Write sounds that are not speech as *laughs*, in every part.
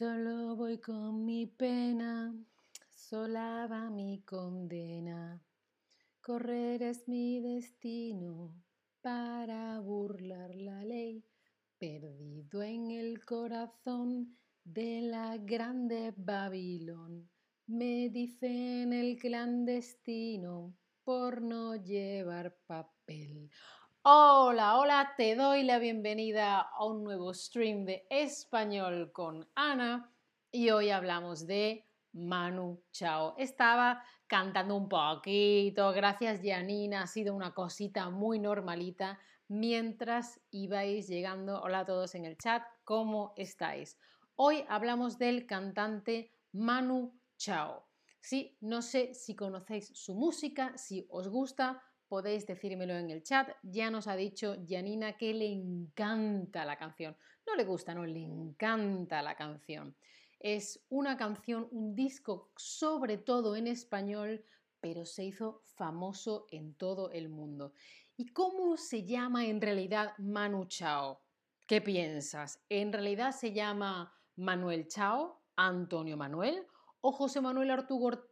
Solo voy con mi pena, sola va mi condena. Correr es mi destino para burlar la ley, perdido en el corazón de la grande Babilón. Me dicen el clandestino por no llevar papel. Hola, hola, te doy la bienvenida a un nuevo stream de español con Ana y hoy hablamos de Manu Chao. Estaba cantando un poquito, gracias Janina, ha sido una cosita muy normalita mientras ibais llegando. Hola a todos en el chat, ¿cómo estáis? Hoy hablamos del cantante Manu Chao. Sí, no sé si conocéis su música, si os gusta, podéis decírmelo en el chat. Ya nos ha dicho Janina que le encanta la canción. No le gusta, no, le encanta la canción. Es una canción, un disco sobre todo en español, pero se hizo famoso en todo el mundo. ¿Y cómo se llama en realidad Manu Chao? ¿Qué piensas? ¿En realidad se llama Manuel Chao, Antonio Manuel o José Manuel Arturo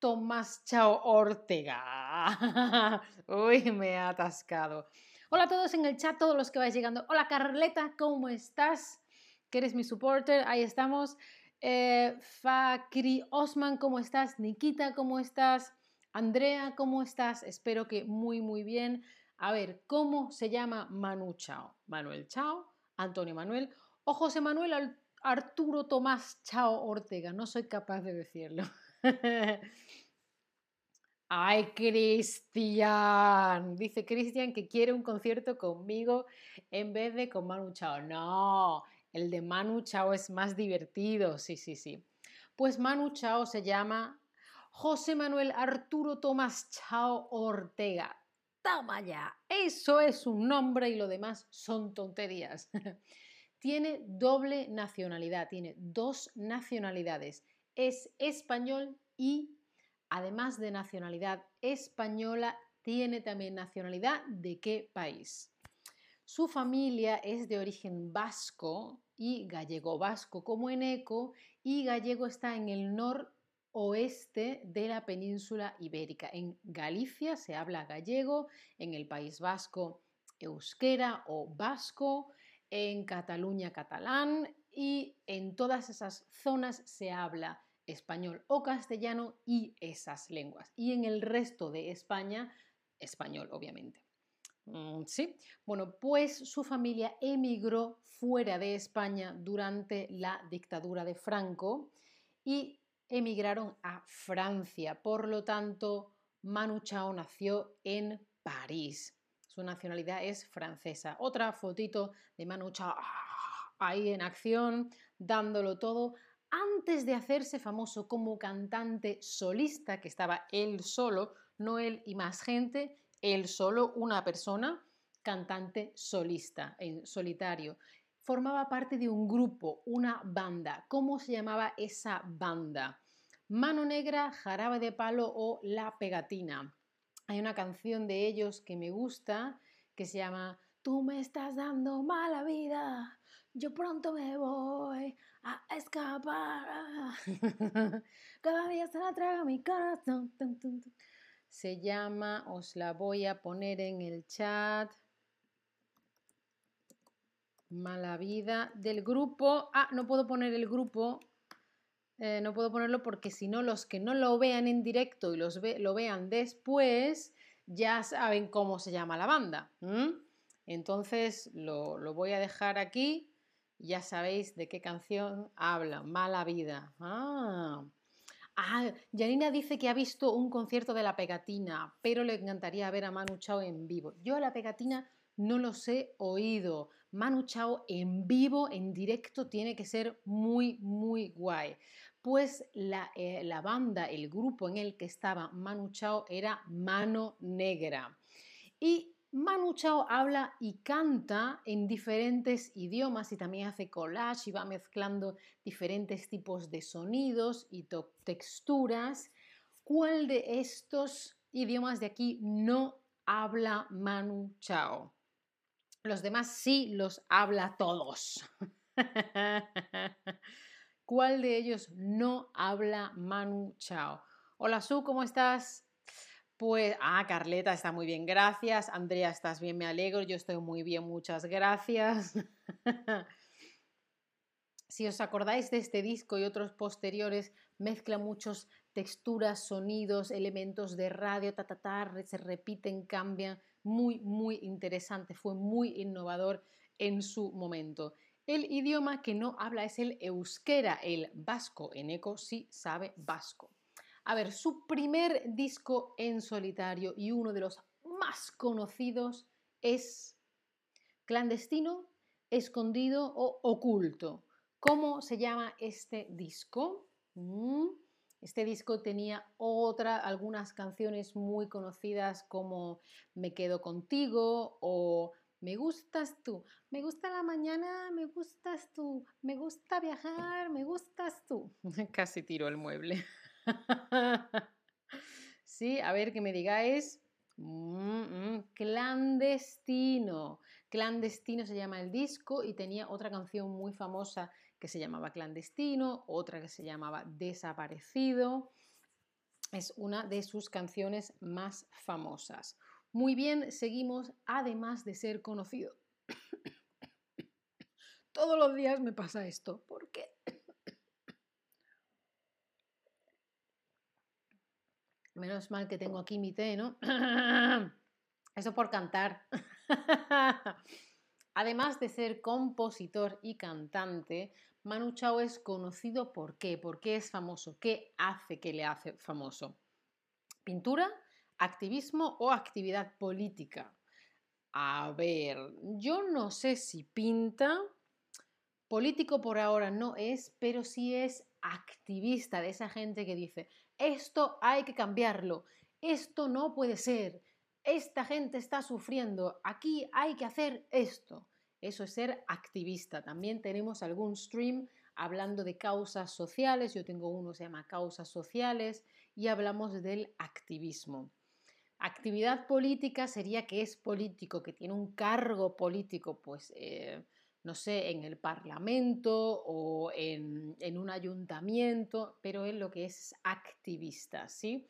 Tomás Chao Ortega. *laughs* Uy, me ha atascado. Hola a todos en el chat, todos los que vais llegando. Hola Carleta, ¿cómo estás? Que eres mi supporter, ahí estamos. Eh, Fakri Osman, ¿cómo estás? Nikita, ¿cómo estás? Andrea, ¿cómo estás? Espero que muy, muy bien. A ver, ¿cómo se llama Manu Chao? Manuel Chao, Antonio Manuel o José Manuel Arturo Tomás Chao Ortega. No soy capaz de decirlo. *laughs* Ay, Cristian. Dice Cristian que quiere un concierto conmigo en vez de con Manu Chao. No, el de Manu Chao es más divertido. Sí, sí, sí. Pues Manu Chao se llama José Manuel Arturo Tomás Chao Ortega. Toma ya. Eso es un nombre y lo demás son tonterías. *laughs* tiene doble nacionalidad, tiene dos nacionalidades es español y, además de nacionalidad española, tiene también nacionalidad de qué país. Su familia es de origen vasco y gallego-vasco como en eco y gallego está en el noroeste de la península ibérica. En Galicia se habla gallego, en el País Vasco euskera o vasco, en Cataluña catalán, y en todas esas zonas se habla español o castellano y esas lenguas. Y en el resto de España, español, obviamente. Mm, sí, bueno, pues su familia emigró fuera de España durante la dictadura de Franco y emigraron a Francia. Por lo tanto, Manu Chao nació en París. Su nacionalidad es francesa. Otra fotito de Manu Chao ahí en acción, dándolo todo, antes de hacerse famoso como cantante solista, que estaba él solo, no él y más gente, él solo, una persona, cantante solista, en solitario. Formaba parte de un grupo, una banda. ¿Cómo se llamaba esa banda? Mano Negra, Jarabe de Palo o La Pegatina. Hay una canción de ellos que me gusta que se llama Tú me estás dando mala vida, yo pronto me voy a escapar. *laughs* Cada día se la traga mi corazón. Se llama, os la voy a poner en el chat. Mala vida del grupo. Ah, no puedo poner el grupo. Eh, no puedo ponerlo porque si no, los que no lo vean en directo y los lo vean después, ya saben cómo se llama la banda. Entonces lo, lo voy a dejar aquí ya sabéis de qué canción habla, Mala Vida. Ah. ah, Janina dice que ha visto un concierto de La Pegatina, pero le encantaría ver a Manu Chao en vivo. Yo a La Pegatina no los he oído. Manu Chao en vivo, en directo, tiene que ser muy, muy guay. Pues la, eh, la banda, el grupo en el que estaba Manu Chao era Mano Negra. Y Manu Chao habla y canta en diferentes idiomas y también hace collage y va mezclando diferentes tipos de sonidos y texturas. ¿Cuál de estos idiomas de aquí no habla Manu Chao? Los demás sí los habla todos. *laughs* ¿Cuál de ellos no habla Manu Chao? Hola Su, ¿cómo estás? Pues, ah, Carleta está muy bien, gracias. Andrea, estás bien, me alegro. Yo estoy muy bien, muchas gracias. *laughs* si os acordáis de este disco y otros posteriores, mezcla muchos texturas, sonidos, elementos de radio, ta, ta, ta, se repiten, cambian. Muy, muy interesante, fue muy innovador en su momento. El idioma que no habla es el euskera, el vasco. En eco sí sabe vasco. A ver, su primer disco en solitario y uno de los más conocidos es Clandestino, Escondido o Oculto. ¿Cómo se llama este disco? Mm, este disco tenía otra, algunas canciones muy conocidas como Me quedo contigo o Me gustas tú, me gusta la mañana, me gustas tú, me gusta viajar, me gustas tú. *laughs* Casi tiro el mueble. *laughs* sí, a ver que me digáis. Mm, mm, clandestino. Clandestino se llama el disco y tenía otra canción muy famosa que se llamaba Clandestino, otra que se llamaba Desaparecido. Es una de sus canciones más famosas. Muy bien, seguimos, además de ser conocido. *coughs* Todos los días me pasa esto. ¿Por qué? Menos mal que tengo aquí mi té, ¿no? *clears throat* Eso por cantar. *laughs* Además de ser compositor y cantante, Manu Chao es conocido por qué, por qué es famoso, qué hace que le hace famoso. Pintura, activismo o actividad política. A ver, yo no sé si pinta, político por ahora no es, pero sí es activista de esa gente que dice, esto hay que cambiarlo, esto no puede ser, esta gente está sufriendo, aquí hay que hacer esto. Eso es ser activista. También tenemos algún stream hablando de causas sociales. Yo tengo uno que se llama causas sociales y hablamos del activismo. Actividad política sería que es político, que tiene un cargo político, pues eh, no sé, en el Parlamento o en, en, un ayuntamiento, pero él lo que es activista, ¿sí?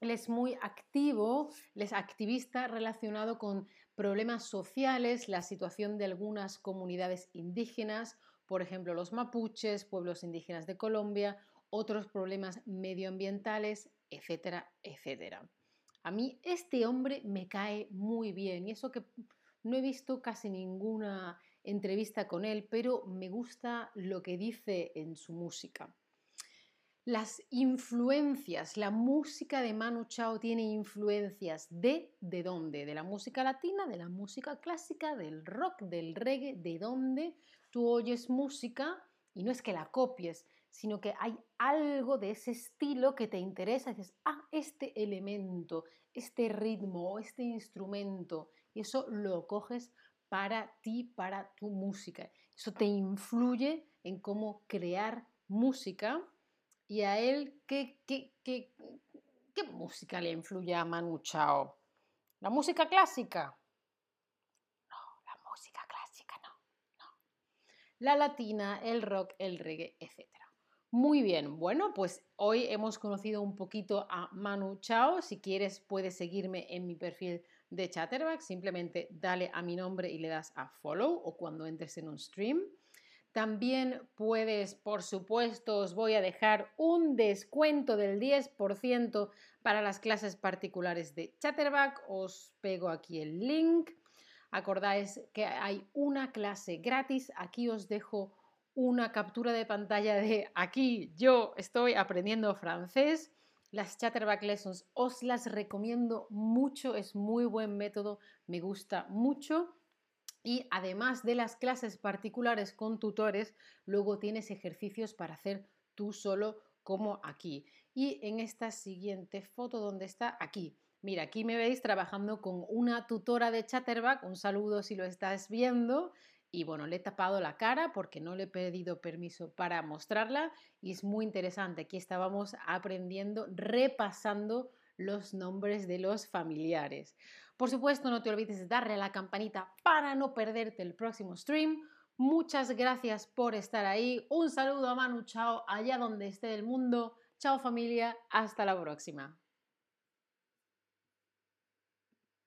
Él es muy activo, él es activista relacionado con problemas sociales, la situación de algunas comunidades indígenas, por ejemplo los mapuches, pueblos indígenas de Colombia, otros problemas medioambientales, etcétera, etcétera. A mí este hombre me cae muy bien y eso que no he visto casi ninguna entrevista con él, pero me gusta lo que dice en su música. Las influencias, la música de Manu Chao tiene influencias de, ¿de dónde? De la música latina, de la música clásica, del rock, del reggae, ¿de dónde? Tú oyes música y no es que la copies, sino que hay algo de ese estilo que te interesa y dices, ah, este elemento, este ritmo, este instrumento, y eso lo coges para ti, para tu música. Eso te influye en cómo crear música ¿Y a él qué, música le influye a Manu Chao? ¿La música clásica? No, la música clásica no. La latina, el rock, el reggae, etc. Muy bien, bueno, pues hoy hemos conocido un poquito a Manu Chao. Si quieres, puedes seguirme en mi perfil de Chatterback. Simplemente dale a mi nombre y le das a follow o cuando entres en un stream. También puedes, por supuesto, os voy a dejar un descuento del 10% para las clases particulares de Chatterback. Os pego aquí el link. Acordáis que hay una clase gratis. Aquí os dejo una captura de pantalla de aquí yo estoy aprendiendo francés. Las Chatterback Lessons os las recomiendo mucho, es muy buen método, me gusta mucho. Y además de las clases particulares con tutores, luego tienes ejercicios para hacer tú solo como aquí. Y en esta siguiente foto, ¿dónde está? Aquí. Mira, aquí me veis trabajando con una tutora de Chatterback. Un saludo si lo estás viendo. Y bueno, le he tapado la cara porque no le he pedido permiso para mostrarla y es muy interesante. Aquí estábamos aprendiendo, repasando los nombres de los familiares. Por supuesto, no te olvides de darle a la campanita para no perderte el próximo stream. Muchas gracias por estar ahí. Un saludo a Manu Chao allá donde esté el mundo. Chao familia, hasta la próxima.